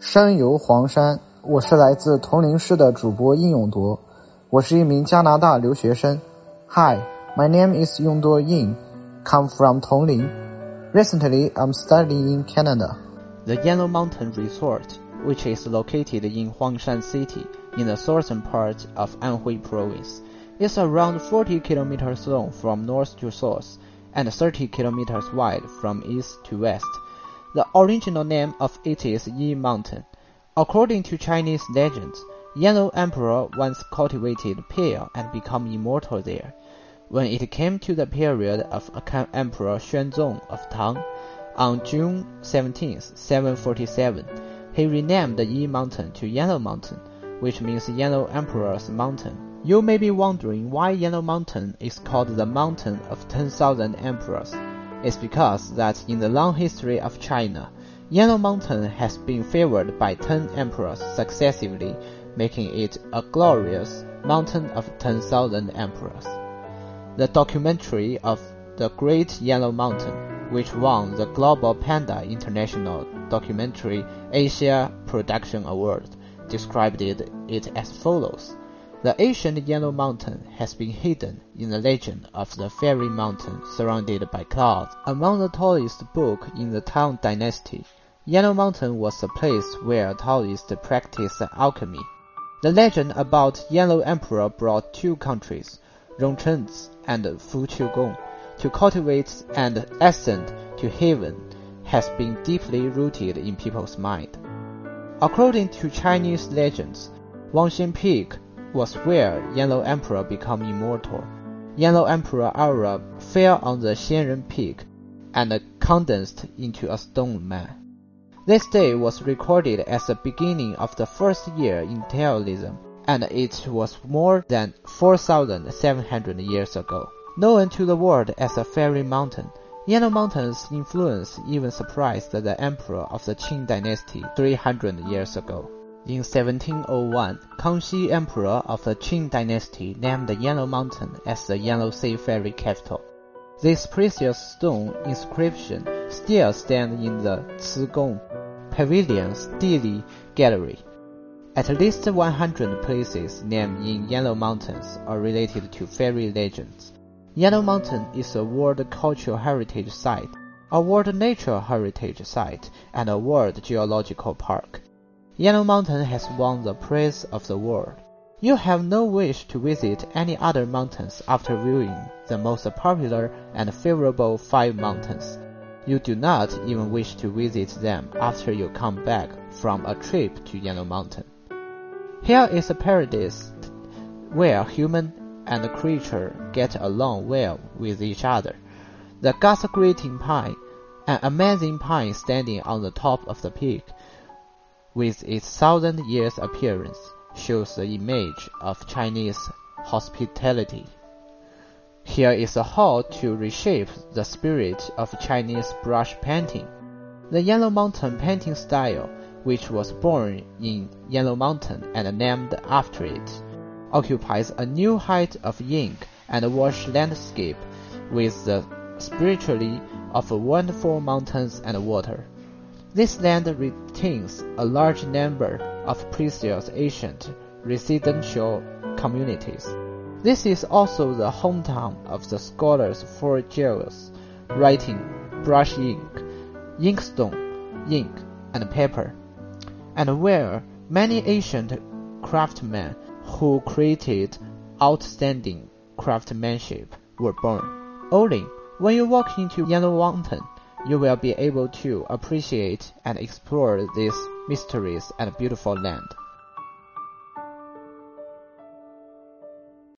山游黄山，我是来自铜陵市的主播印永铎，我是一名加拿大留学生。Hi, my name is Yongduo Ying, come from Tongling. Recently, I'm studying in Canada. The Yellow Mountain Resort, which is located in Huangshan City in the southern part of Anhui Province, is around 40 kilometers long from north to south and 30 kilometers wide from east to west. The original name of it is Yi Mountain. According to Chinese legends, Yellow Emperor once cultivated pear and became immortal there. When it came to the period of Emperor Xuanzong of Tang, on June 17, 747, he renamed the Yi Mountain to Yellow Mountain, which means Yellow Emperor's Mountain. You may be wondering why Yellow Mountain is called the Mountain of 10,000 Emperors is because that in the long history of China, Yellow Mountain has been favored by ten emperors successively, making it a glorious mountain of 10,000 emperors. The documentary of The Great Yellow Mountain, which won the Global Panda International Documentary Asia Production Award, described it, it as follows. The ancient Yellow Mountain has been hidden in the legend of the Fairy Mountain surrounded by clouds. Among the tallest book in the Tang Dynasty, Yellow Mountain was a place where Taoists practiced alchemy. The legend about Yellow Emperor brought two countries, Rongcheng and Fu Fuqiugong, to cultivate and ascend to heaven has been deeply rooted in people's mind. According to Chinese legends, Wangxin Peak was where Yellow Emperor became immortal. Yellow Emperor aura fell on the Xianren Peak and condensed into a stone man. This day was recorded as the beginning of the first year in Taoism, and it was more than 4,700 years ago. Known to the world as a fairy mountain, Yellow Mountain's influence even surprised the emperor of the Qing dynasty 300 years ago. In 1701, Kangxi Emperor of the Qing dynasty named the Yellow Mountain as the Yellow Sea Fairy capital. This precious stone inscription still stands in the Cigong Pavilion's Dili Gallery. At least 100 places named in Yellow Mountains are related to fairy legends. Yellow Mountain is a World Cultural Heritage Site, a World Natural Heritage Site, and a World Geological Park. Yellow Mountain has won the praise of the world. You have no wish to visit any other mountains after viewing the most popular and favorable five mountains. You do not even wish to visit them after you come back from a trip to Yellow Mountain. Here is a paradise where human and creature get along well with each other. The God's greeting pine, an amazing pine standing on the top of the peak, with its thousand years appearance, shows the image of Chinese hospitality. Here is a hall to reshape the spirit of Chinese brush painting. The Yellow Mountain painting style, which was born in Yellow Mountain and named after it, occupies a new height of ink and wash landscape with the spirituality of wonderful mountains and water. This land retains a large number of precious ancient residential communities. This is also the hometown of the scholars for jewels, writing, brush ink, inkstone, ink, and paper, and where many ancient craftsmen who created outstanding craftsmanship were born. Only when you walk into Yellow Mountain, you will be able to appreciate and explore this mysterious and beautiful land.